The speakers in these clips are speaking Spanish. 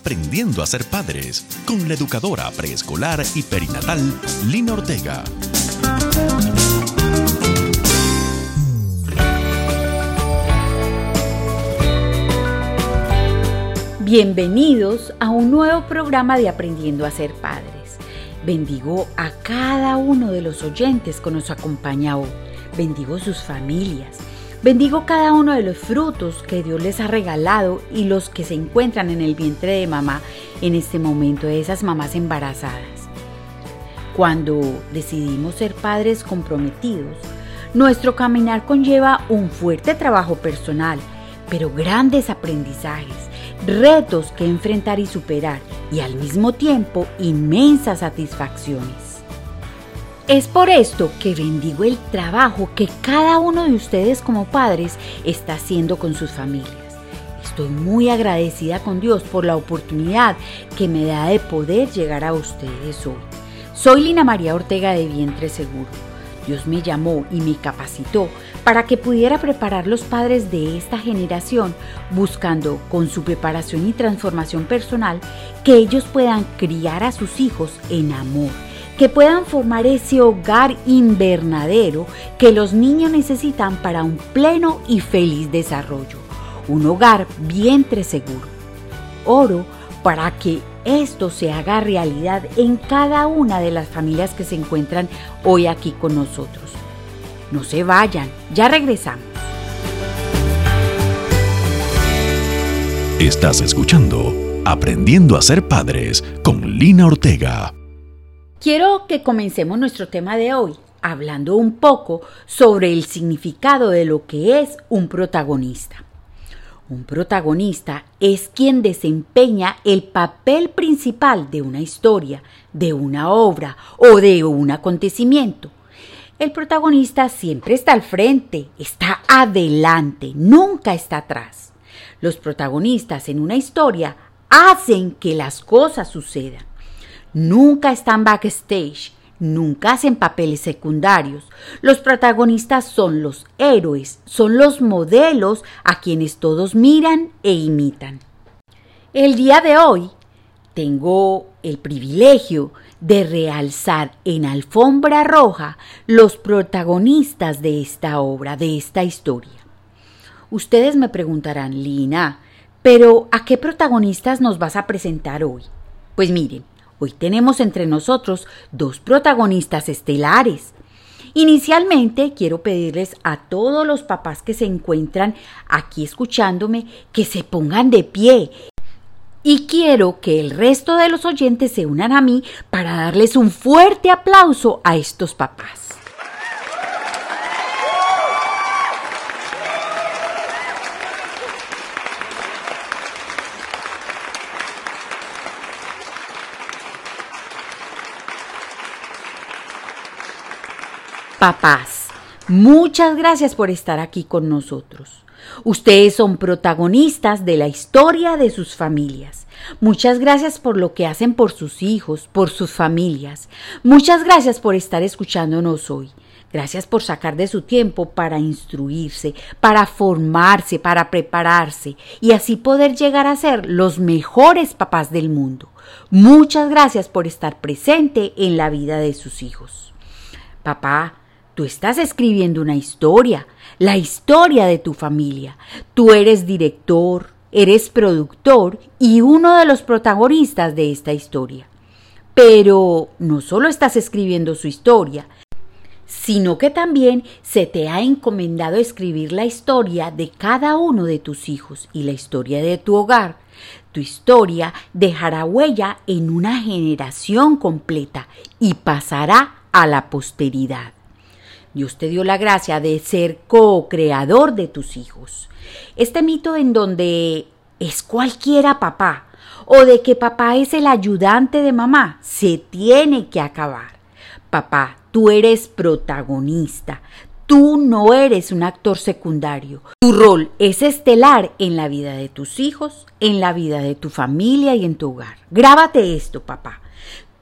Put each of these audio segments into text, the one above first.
Aprendiendo a ser padres con la educadora preescolar y perinatal Lina Ortega. Bienvenidos a un nuevo programa de Aprendiendo a ser padres. Bendigo a cada uno de los oyentes que nos acompaña hoy. Bendigo sus familias Bendigo cada uno de los frutos que Dios les ha regalado y los que se encuentran en el vientre de mamá en este momento, de esas mamás embarazadas. Cuando decidimos ser padres comprometidos, nuestro caminar conlleva un fuerte trabajo personal, pero grandes aprendizajes, retos que enfrentar y superar y al mismo tiempo inmensas satisfacciones. Es por esto que bendigo el trabajo que cada uno de ustedes como padres está haciendo con sus familias. Estoy muy agradecida con Dios por la oportunidad que me da de poder llegar a ustedes hoy. Soy Lina María Ortega de Vientre Seguro. Dios me llamó y me capacitó para que pudiera preparar los padres de esta generación, buscando con su preparación y transformación personal que ellos puedan criar a sus hijos en amor que puedan formar ese hogar invernadero que los niños necesitan para un pleno y feliz desarrollo. Un hogar vientre seguro. Oro para que esto se haga realidad en cada una de las familias que se encuentran hoy aquí con nosotros. No se vayan, ya regresamos. Estás escuchando Aprendiendo a ser padres con Lina Ortega. Quiero que comencemos nuestro tema de hoy hablando un poco sobre el significado de lo que es un protagonista. Un protagonista es quien desempeña el papel principal de una historia, de una obra o de un acontecimiento. El protagonista siempre está al frente, está adelante, nunca está atrás. Los protagonistas en una historia hacen que las cosas sucedan nunca están backstage, nunca hacen papeles secundarios. Los protagonistas son los héroes, son los modelos a quienes todos miran e imitan. El día de hoy tengo el privilegio de realzar en alfombra roja los protagonistas de esta obra, de esta historia. Ustedes me preguntarán, Lina, pero ¿a qué protagonistas nos vas a presentar hoy? Pues miren, Hoy tenemos entre nosotros dos protagonistas estelares. Inicialmente quiero pedirles a todos los papás que se encuentran aquí escuchándome que se pongan de pie. Y quiero que el resto de los oyentes se unan a mí para darles un fuerte aplauso a estos papás. Papás, muchas gracias por estar aquí con nosotros. Ustedes son protagonistas de la historia de sus familias. Muchas gracias por lo que hacen por sus hijos, por sus familias. Muchas gracias por estar escuchándonos hoy. Gracias por sacar de su tiempo para instruirse, para formarse, para prepararse y así poder llegar a ser los mejores papás del mundo. Muchas gracias por estar presente en la vida de sus hijos. Papá, Tú estás escribiendo una historia, la historia de tu familia. Tú eres director, eres productor y uno de los protagonistas de esta historia. Pero no solo estás escribiendo su historia, sino que también se te ha encomendado escribir la historia de cada uno de tus hijos y la historia de tu hogar. Tu historia dejará huella en una generación completa y pasará a la posteridad. Dios te dio la gracia de ser co-creador de tus hijos. Este mito en donde es cualquiera papá o de que papá es el ayudante de mamá se tiene que acabar. Papá, tú eres protagonista. Tú no eres un actor secundario. Tu rol es estelar en la vida de tus hijos, en la vida de tu familia y en tu hogar. Grábate esto, papá.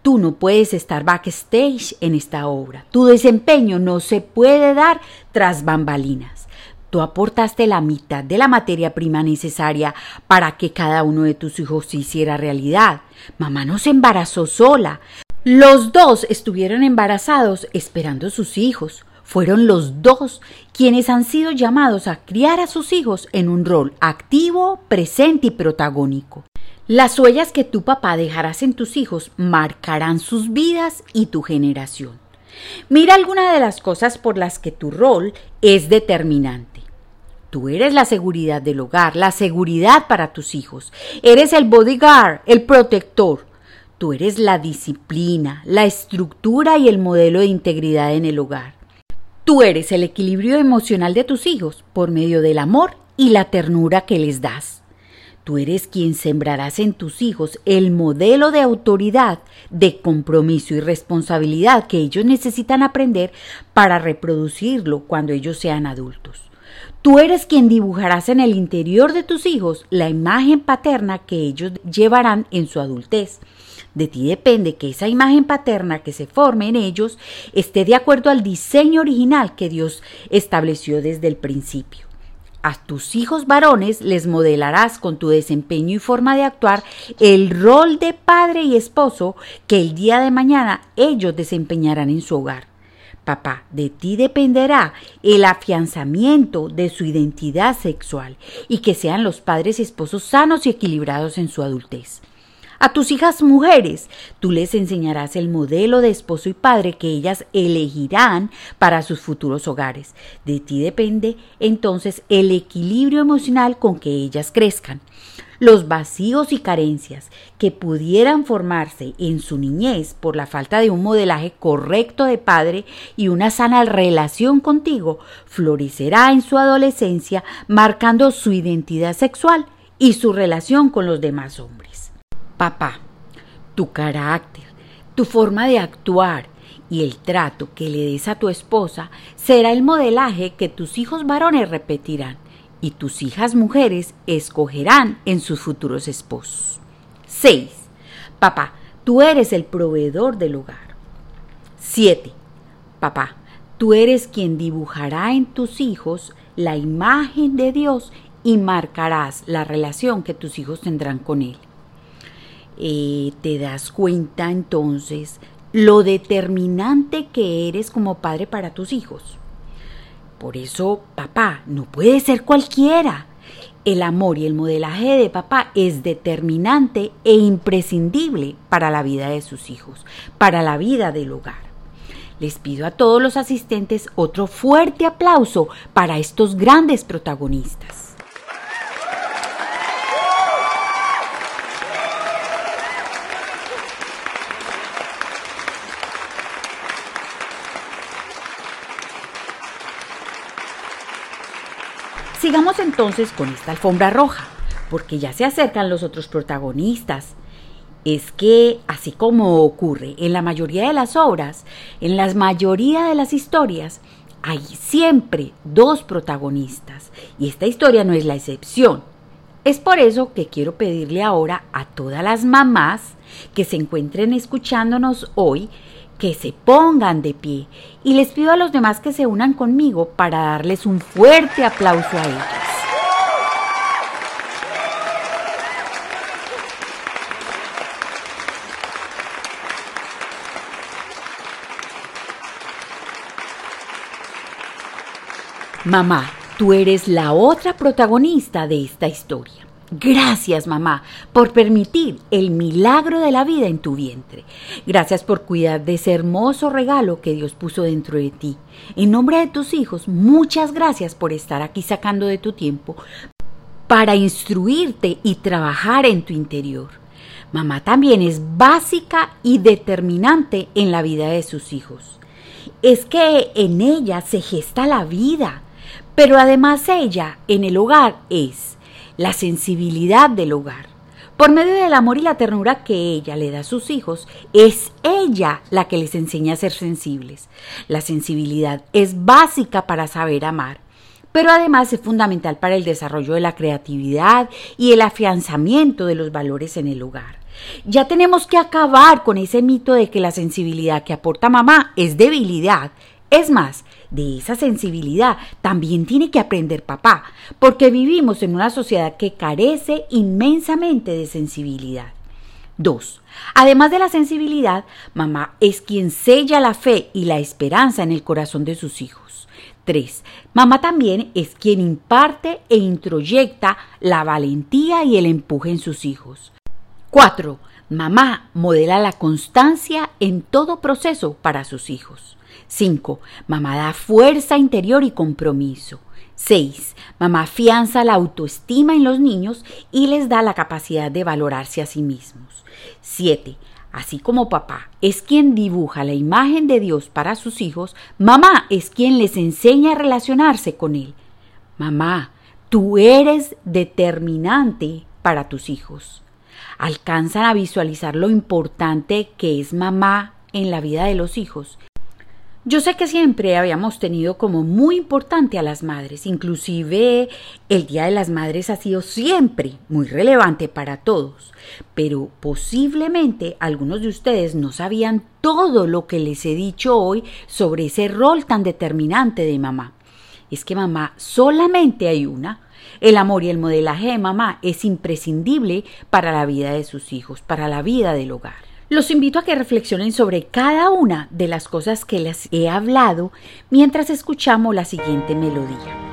Tú no puedes estar backstage en esta obra. Tu desempeño no se puede dar tras bambalinas. Tú aportaste la mitad de la materia prima necesaria para que cada uno de tus hijos se hiciera realidad. Mamá no se embarazó sola. Los dos estuvieron embarazados esperando sus hijos. Fueron los dos quienes han sido llamados a criar a sus hijos en un rol activo, presente y protagónico. Las huellas que tu papá dejarás en tus hijos marcarán sus vidas y tu generación. Mira alguna de las cosas por las que tu rol es determinante. Tú eres la seguridad del hogar, la seguridad para tus hijos. Eres el bodyguard, el protector. Tú eres la disciplina, la estructura y el modelo de integridad en el hogar. Tú eres el equilibrio emocional de tus hijos por medio del amor y la ternura que les das. Tú eres quien sembrarás en tus hijos el modelo de autoridad, de compromiso y responsabilidad que ellos necesitan aprender para reproducirlo cuando ellos sean adultos. Tú eres quien dibujarás en el interior de tus hijos la imagen paterna que ellos llevarán en su adultez. De ti depende que esa imagen paterna que se forme en ellos esté de acuerdo al diseño original que Dios estableció desde el principio. A tus hijos varones les modelarás con tu desempeño y forma de actuar el rol de padre y esposo que el día de mañana ellos desempeñarán en su hogar. Papá, de ti dependerá el afianzamiento de su identidad sexual y que sean los padres y esposos sanos y equilibrados en su adultez. A tus hijas mujeres, tú les enseñarás el modelo de esposo y padre que ellas elegirán para sus futuros hogares. De ti depende entonces el equilibrio emocional con que ellas crezcan. Los vacíos y carencias que pudieran formarse en su niñez por la falta de un modelaje correcto de padre y una sana relación contigo, florecerá en su adolescencia marcando su identidad sexual y su relación con los demás hombres. Papá, tu carácter, tu forma de actuar y el trato que le des a tu esposa será el modelaje que tus hijos varones repetirán y tus hijas mujeres escogerán en sus futuros esposos. 6. Papá, tú eres el proveedor del hogar. 7. Papá, tú eres quien dibujará en tus hijos la imagen de Dios y marcarás la relación que tus hijos tendrán con Él. Eh, te das cuenta entonces lo determinante que eres como padre para tus hijos. Por eso, papá, no puede ser cualquiera. El amor y el modelaje de papá es determinante e imprescindible para la vida de sus hijos, para la vida del hogar. Les pido a todos los asistentes otro fuerte aplauso para estos grandes protagonistas. Entonces con esta alfombra roja, porque ya se acercan los otros protagonistas. Es que, así como ocurre en la mayoría de las obras, en la mayoría de las historias, hay siempre dos protagonistas, y esta historia no es la excepción. Es por eso que quiero pedirle ahora a todas las mamás que se encuentren escuchándonos hoy que se pongan de pie y les pido a los demás que se unan conmigo para darles un fuerte aplauso a ellos. Mamá, tú eres la otra protagonista de esta historia. Gracias, mamá, por permitir el milagro de la vida en tu vientre. Gracias por cuidar de ese hermoso regalo que Dios puso dentro de ti. En nombre de tus hijos, muchas gracias por estar aquí sacando de tu tiempo para instruirte y trabajar en tu interior. Mamá también es básica y determinante en la vida de sus hijos. Es que en ella se gesta la vida, pero además ella en el hogar es la sensibilidad del hogar. Por medio del amor y la ternura que ella le da a sus hijos, es ella la que les enseña a ser sensibles. La sensibilidad es básica para saber amar, pero además es fundamental para el desarrollo de la creatividad y el afianzamiento de los valores en el hogar. Ya tenemos que acabar con ese mito de que la sensibilidad que aporta mamá es debilidad. Es más, de esa sensibilidad también tiene que aprender papá, porque vivimos en una sociedad que carece inmensamente de sensibilidad. 2. Además de la sensibilidad, mamá es quien sella la fe y la esperanza en el corazón de sus hijos. 3. Mamá también es quien imparte e introyecta la valentía y el empuje en sus hijos. 4. Mamá modela la constancia en todo proceso para sus hijos. 5. Mamá da fuerza interior y compromiso. 6. Mamá afianza la autoestima en los niños y les da la capacidad de valorarse a sí mismos. 7. Así como papá es quien dibuja la imagen de Dios para sus hijos, mamá es quien les enseña a relacionarse con Él. Mamá, tú eres determinante para tus hijos alcanzan a visualizar lo importante que es mamá en la vida de los hijos. Yo sé que siempre habíamos tenido como muy importante a las madres, inclusive el Día de las Madres ha sido siempre muy relevante para todos, pero posiblemente algunos de ustedes no sabían todo lo que les he dicho hoy sobre ese rol tan determinante de mamá. Es que mamá solamente hay una, el amor y el modelaje de mamá es imprescindible para la vida de sus hijos, para la vida del hogar. Los invito a que reflexionen sobre cada una de las cosas que les he hablado mientras escuchamos la siguiente melodía.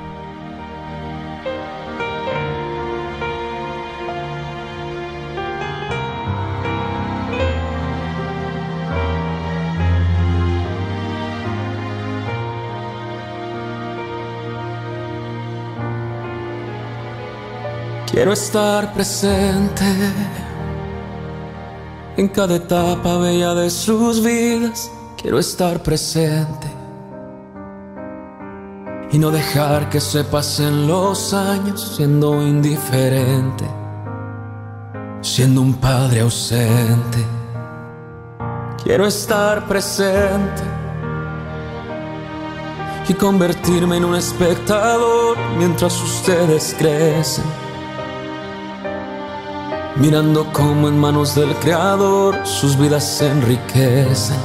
Quiero estar presente en cada etapa bella de sus vidas. Quiero estar presente y no dejar que se pasen los años siendo indiferente, siendo un padre ausente. Quiero estar presente y convertirme en un espectador mientras ustedes crecen mirando cómo en manos del Creador sus vidas se enriquecen.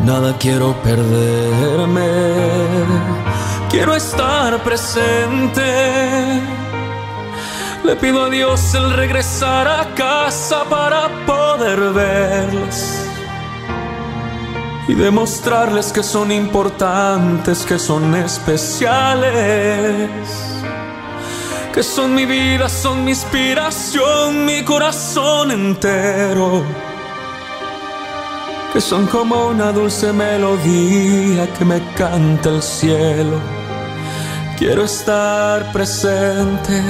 Nada quiero perderme, quiero estar presente. Le pido a Dios el regresar a casa para poder verles y demostrarles que son importantes, que son especiales que son mi vida, son mi inspiración, mi corazón entero, que son como una dulce melodía que me canta el cielo. Quiero estar presente.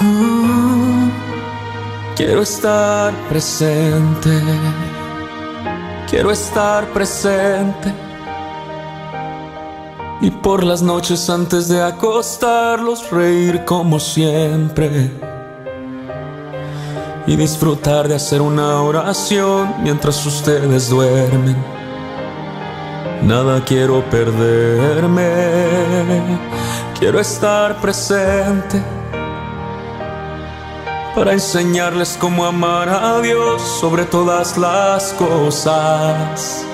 Uh, quiero estar presente. Quiero estar presente y por las noches antes de acostarlos reír como siempre. Y disfrutar de hacer una oración mientras ustedes duermen. Nada quiero perderme, quiero estar presente para enseñarles cómo amar a Dios sobre todas las cosas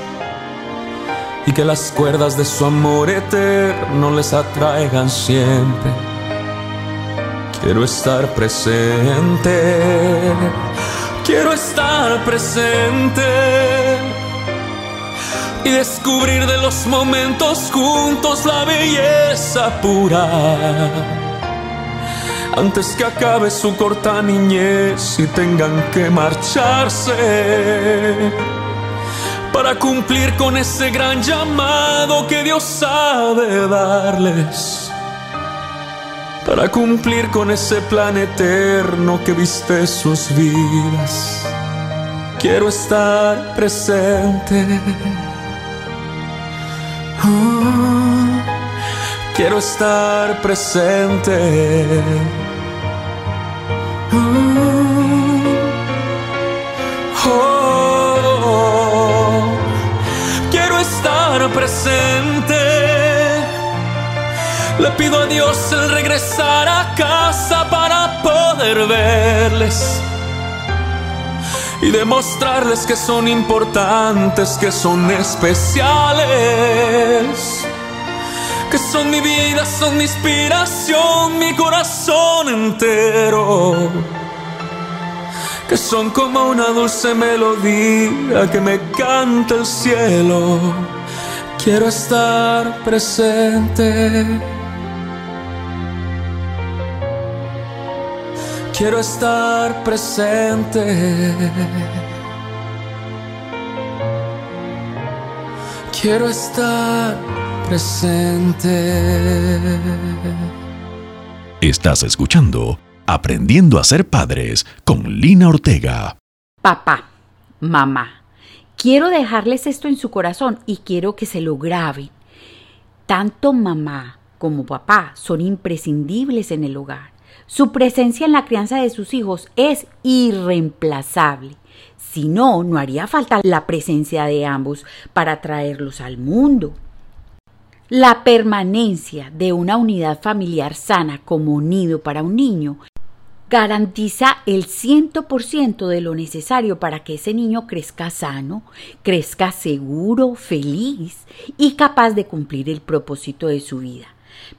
y que las cuerdas de su amor eterno les atraigan siempre. Quiero estar presente, quiero estar presente y descubrir de los momentos juntos la belleza pura. Antes que acabe su corta niñez y tengan que marcharse para cumplir con ese gran llamado que Dios sabe darles, para cumplir con ese plan eterno que viste sus vidas. Quiero estar presente. Oh, quiero estar presente. Presente. Le pido a Dios el regresar a casa para poder verles y demostrarles que son importantes, que son especiales, que son mi vida, son mi inspiración, mi corazón entero, que son como una dulce melodía que me canta el cielo. Quiero estar presente. Quiero estar presente. Quiero estar presente. Estás escuchando Aprendiendo a ser padres con Lina Ortega. Papá, mamá, quiero dejarles esto en su corazón y quiero que se lo graben. Tanto mamá como papá son imprescindibles en el hogar. Su presencia en la crianza de sus hijos es irreemplazable. Si no, no haría falta la presencia de ambos para traerlos al mundo. La permanencia de una unidad familiar sana como nido para un niño garantiza el 100% de lo necesario para que ese niño crezca sano, crezca seguro, feliz y capaz de cumplir el propósito de su vida.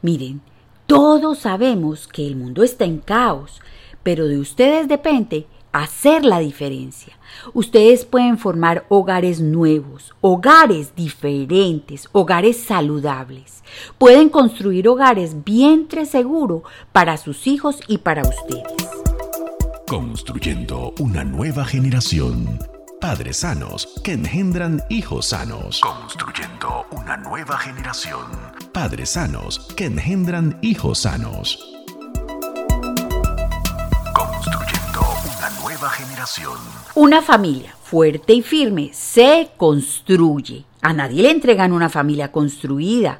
Miren, todos sabemos que el mundo está en caos, pero de ustedes depende hacer la diferencia. Ustedes pueden formar hogares nuevos, hogares diferentes, hogares saludables. Pueden construir hogares vientre seguro para sus hijos y para ustedes. Construyendo una nueva generación. Padres sanos que engendran hijos sanos. Construyendo una nueva generación. Padres sanos que engendran hijos sanos. Una familia fuerte y firme se construye. A nadie le entregan una familia construida.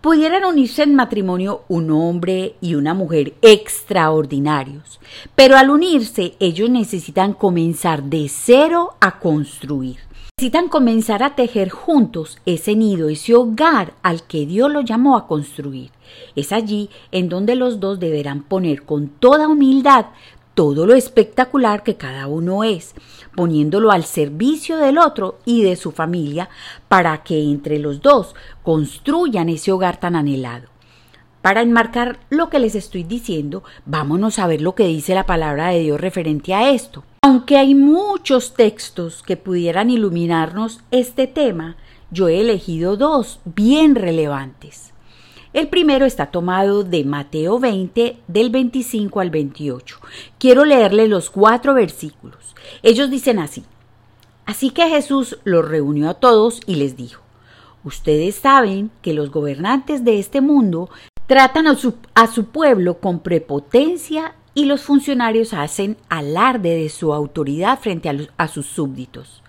Pudieran unirse en matrimonio un hombre y una mujer extraordinarios, pero al unirse ellos necesitan comenzar de cero a construir. Necesitan comenzar a tejer juntos ese nido, ese hogar al que Dios lo llamó a construir. Es allí en donde los dos deberán poner con toda humildad todo lo espectacular que cada uno es, poniéndolo al servicio del otro y de su familia para que entre los dos construyan ese hogar tan anhelado. Para enmarcar lo que les estoy diciendo, vámonos a ver lo que dice la palabra de Dios referente a esto. Aunque hay muchos textos que pudieran iluminarnos este tema, yo he elegido dos bien relevantes. El primero está tomado de Mateo 20 del 25 al 28. Quiero leerle los cuatro versículos. Ellos dicen así. Así que Jesús los reunió a todos y les dijo, Ustedes saben que los gobernantes de este mundo tratan a su, a su pueblo con prepotencia y los funcionarios hacen alarde de su autoridad frente a, los, a sus súbditos.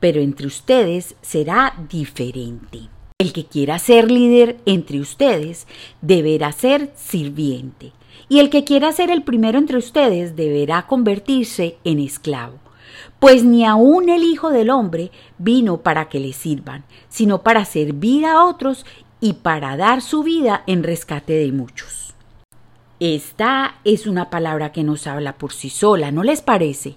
Pero entre ustedes será diferente. El que quiera ser líder entre ustedes deberá ser sirviente, y el que quiera ser el primero entre ustedes deberá convertirse en esclavo. Pues ni aun el Hijo del Hombre vino para que le sirvan, sino para servir a otros y para dar su vida en rescate de muchos. Esta es una palabra que nos habla por sí sola, ¿no les parece?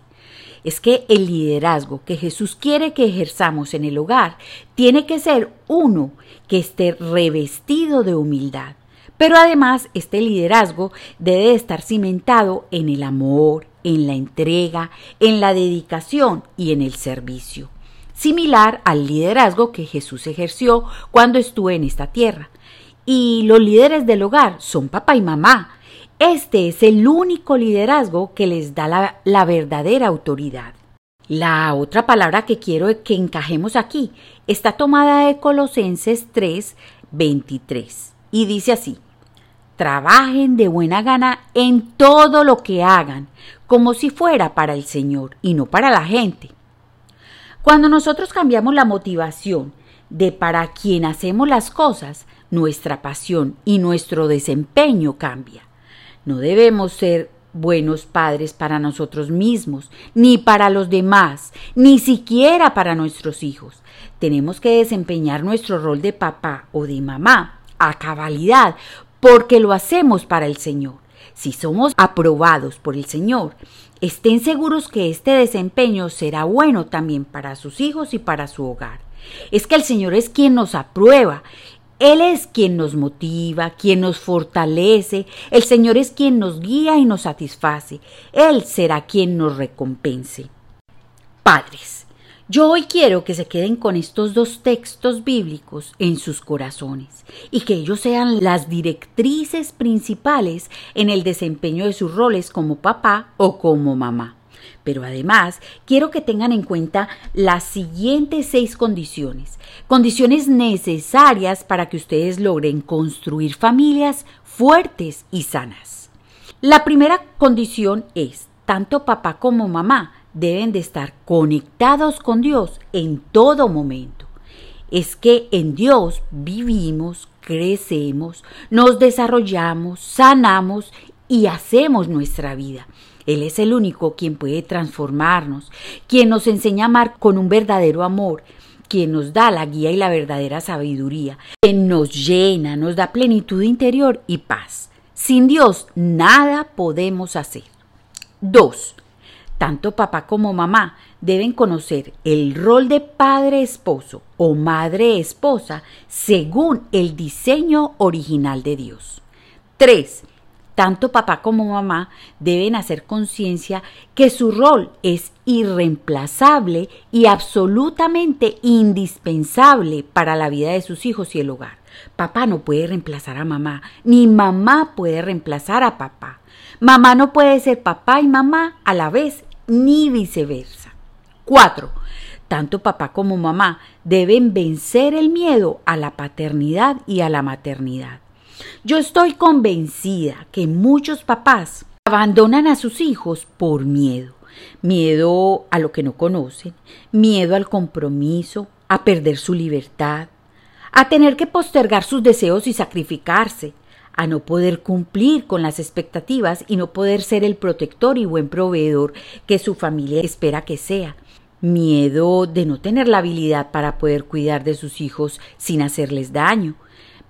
Es que el liderazgo que Jesús quiere que ejerzamos en el hogar tiene que ser uno que esté revestido de humildad. Pero además este liderazgo debe estar cimentado en el amor, en la entrega, en la dedicación y en el servicio, similar al liderazgo que Jesús ejerció cuando estuvo en esta tierra. Y los líderes del hogar son papá y mamá, este es el único liderazgo que les da la, verdadera autoridad. La otra palabra que quiero que encajemos aquí está tomada de Colosenses 3, 23 y dice así, trabajen de buena gana en todo lo que hagan, como si fuera para el Señor y no para la gente. Cuando nosotros cambiamos la motivación de para quien hacemos las cosas, nuestra pasión y nuestro desempeño cambia. No debemos ser buenos padres para nosotros mismos, ni para los demás, ni siquiera para nuestros hijos. Tenemos que desempeñar nuestro rol de papá o de mamá a cabalidad, porque lo hacemos para el Señor. Si somos aprobados por el Señor, estén seguros que este desempeño será bueno también para sus hijos y para su hogar. Es que el Señor es quien nos aprueba él es quien nos motiva, quien nos fortalece, el Señor es quien nos guía y nos satisface, Él será quien nos recompense. Padres, yo hoy quiero que se queden con estos dos textos bíblicos en sus corazones y que ellos sean las directrices principales en el desempeño de sus roles como papá o como mamá. Pero además quiero que tengan en cuenta las siguientes seis condiciones, condiciones necesarias para que ustedes logren construir familias fuertes y sanas. La primera condición es, tanto papá como mamá deben de estar conectados con Dios en todo momento. Es que en Dios vivimos, crecemos, nos desarrollamos, sanamos y hacemos nuestra vida. Él es el único quien puede transformarnos, quien nos enseña a amar con un verdadero amor, quien nos da la guía y la verdadera sabiduría, quien nos llena, nos da plenitud interior y paz. Sin Dios nada podemos hacer. 2. Tanto papá como mamá deben conocer el rol de padre esposo o madre esposa según el diseño original de Dios. 3 tanto papá como mamá deben hacer conciencia que su rol es irreemplazable y absolutamente indispensable para la vida de sus hijos y el hogar. Papá no puede reemplazar a mamá, ni mamá puede reemplazar a papá. Mamá no puede ser papá y mamá a la vez, ni viceversa. 4. Tanto papá como mamá deben vencer el miedo a la paternidad y a la maternidad. Yo estoy convencida que muchos papás abandonan a sus hijos por miedo. Miedo a lo que no conocen, miedo al compromiso, a perder su libertad, a tener que postergar sus deseos y sacrificarse, a no poder cumplir con las expectativas y no poder ser el protector y buen proveedor que su familia espera que sea. Miedo de no tener la habilidad para poder cuidar de sus hijos sin hacerles daño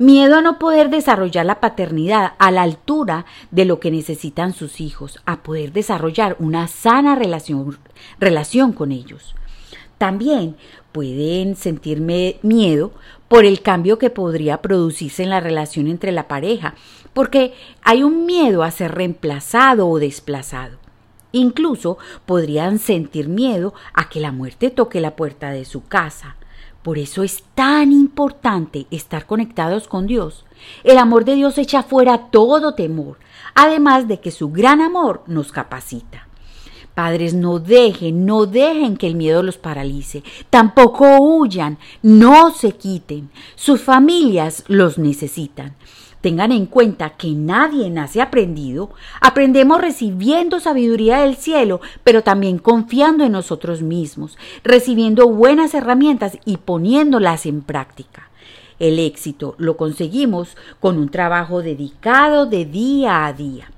Miedo a no poder desarrollar la paternidad a la altura de lo que necesitan sus hijos, a poder desarrollar una sana relación, relación con ellos. También pueden sentirme miedo por el cambio que podría producirse en la relación entre la pareja, porque hay un miedo a ser reemplazado o desplazado. Incluso podrían sentir miedo a que la muerte toque la puerta de su casa, por eso es tan importante estar conectados con Dios. El amor de Dios echa fuera todo temor, además de que su gran amor nos capacita. Padres, no dejen, no dejen que el miedo los paralice. Tampoco huyan, no se quiten. Sus familias los necesitan. Tengan en cuenta que nadie nace aprendido. Aprendemos recibiendo sabiduría del cielo, pero también confiando en nosotros mismos, recibiendo buenas herramientas y poniéndolas en práctica. El éxito lo conseguimos con un trabajo dedicado de día a día.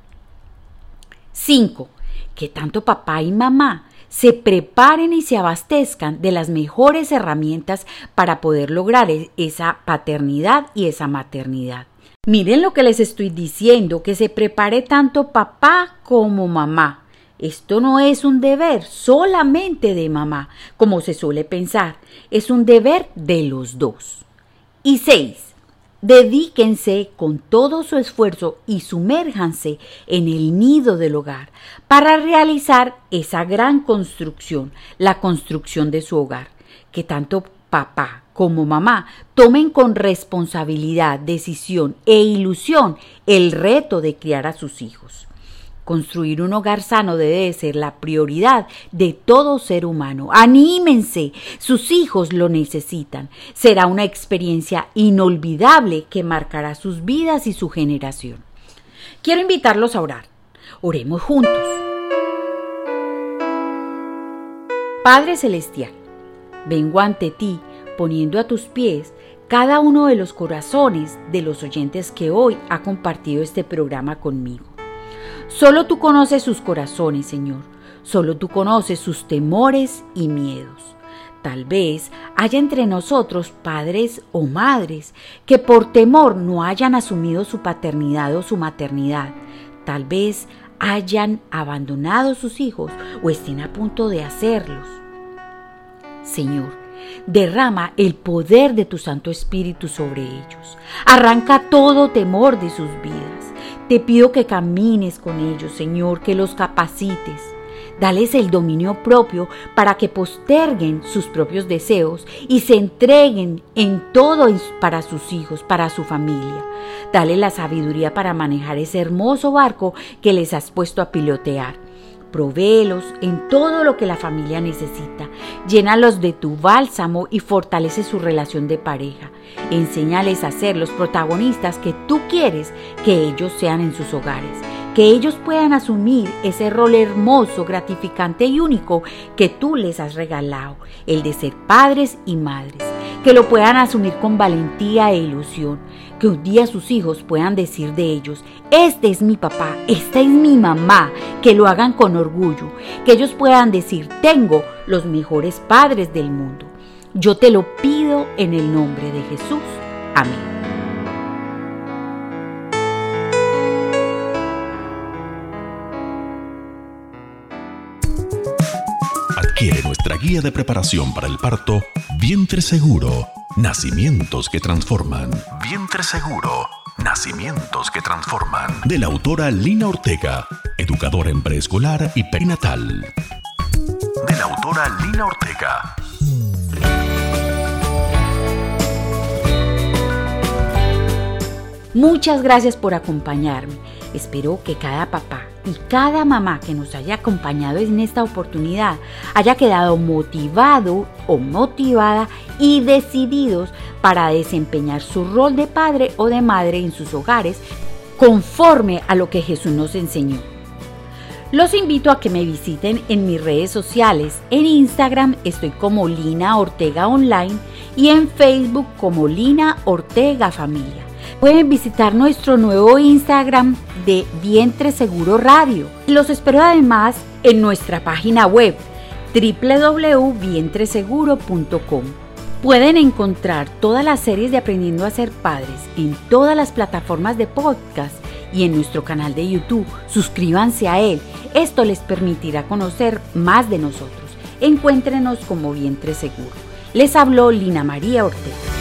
5. Que tanto papá y mamá se preparen y se abastezcan de las mejores herramientas para poder lograr e-, esa paternidad y esa maternidad. Miren lo que les estoy diciendo, que se prepare tanto papá como mamá. Esto no es un deber solamente de mamá, como se suele pensar, es un deber de los dos. Y seis, dedíquense con todo su esfuerzo y sumérjanse en el nido del hogar para realizar esa gran construcción, la construcción de su hogar, que tanto papá como mamá tomen con responsabilidad, decisión e ilusión el reto de criar a sus hijos. Construir un hogar sano debe ser la prioridad de todo ser humano. Anímense, sus hijos lo necesitan. Será una experiencia inolvidable que marcará sus vidas y su generación. Quiero invitarlos a orar. Oremos juntos. Padre Celestial, vengo ante ti poniendo a tus pies cada uno de los corazones de los oyentes que hoy ha compartido este programa conmigo. Solo tú conoces sus corazones, Señor. Solo tú conoces sus temores y miedos. Tal vez haya entre nosotros padres o madres que por temor no hayan asumido su paternidad o su maternidad. tal vez hayan abandonado sus hijos o estén a punto de hacerlos. Señor, derrama el poder de tu Santo Espíritu sobre ellos. Arranca todo temor de sus vidas. Te pido que camines con ellos, Señor, que los capacites. Dales el dominio propio para que posterguen sus propios deseos y se entreguen en todo para sus hijos, para su familia. Dale la sabiduría para manejar ese hermoso barco que les has puesto a pilotear. Provéelos en todo lo que la familia necesita. Llénalos de tu bálsamo y fortalece su relación de pareja. Enséñales a ser los protagonistas que tú quieres que ellos sean en sus hogares que ellos puedan asumir ese rol hermoso, gratificante y único que tú les has regalado, el de ser padres y madres, que lo puedan asumir con valentía e ilusión, que un día sus hijos puedan decir de ellos, este es mi papá, esta es mi mamá, que lo hagan con orgullo, que ellos puedan decir, tengo los mejores padres del mundo. Yo te lo pido en el nombre de Jesús. Amén. Adquiere nuestra guía de preparación para el parto Vientre Seguro, Nacimientos que Transforman. Vientre Seguro, Nacimientos que Transforman. De la autora Lina Ortega, educadora en preescolar y perinatal. De la autora Lina Ortega. Muchas gracias por acompañarme. Espero que cada papá y cada mamá que nos haya acompañado en esta oportunidad haya quedado motivado o motivada y decididos para desempeñar su rol de padre o de madre en sus hogares conforme a lo que Jesús nos enseñó. Los invito a que me visiten en mis redes sociales. En Instagram estoy como Lina Ortega Online y en Facebook como Lina Ortega Familia. Pueden visitar nuestro nuevo Instagram de Vientre Seguro Radio. Los espero además en nuestra página web www.vientreseguro.com. Pueden encontrar todas las series de Aprendiendo a ser padres en todas las plataformas de podcast y en nuestro canal de YouTube. Suscríbanse a él. Esto les permitirá conocer más de nosotros. Encuéntrenos como Vientre Seguro. Les habló Lina María Ortega.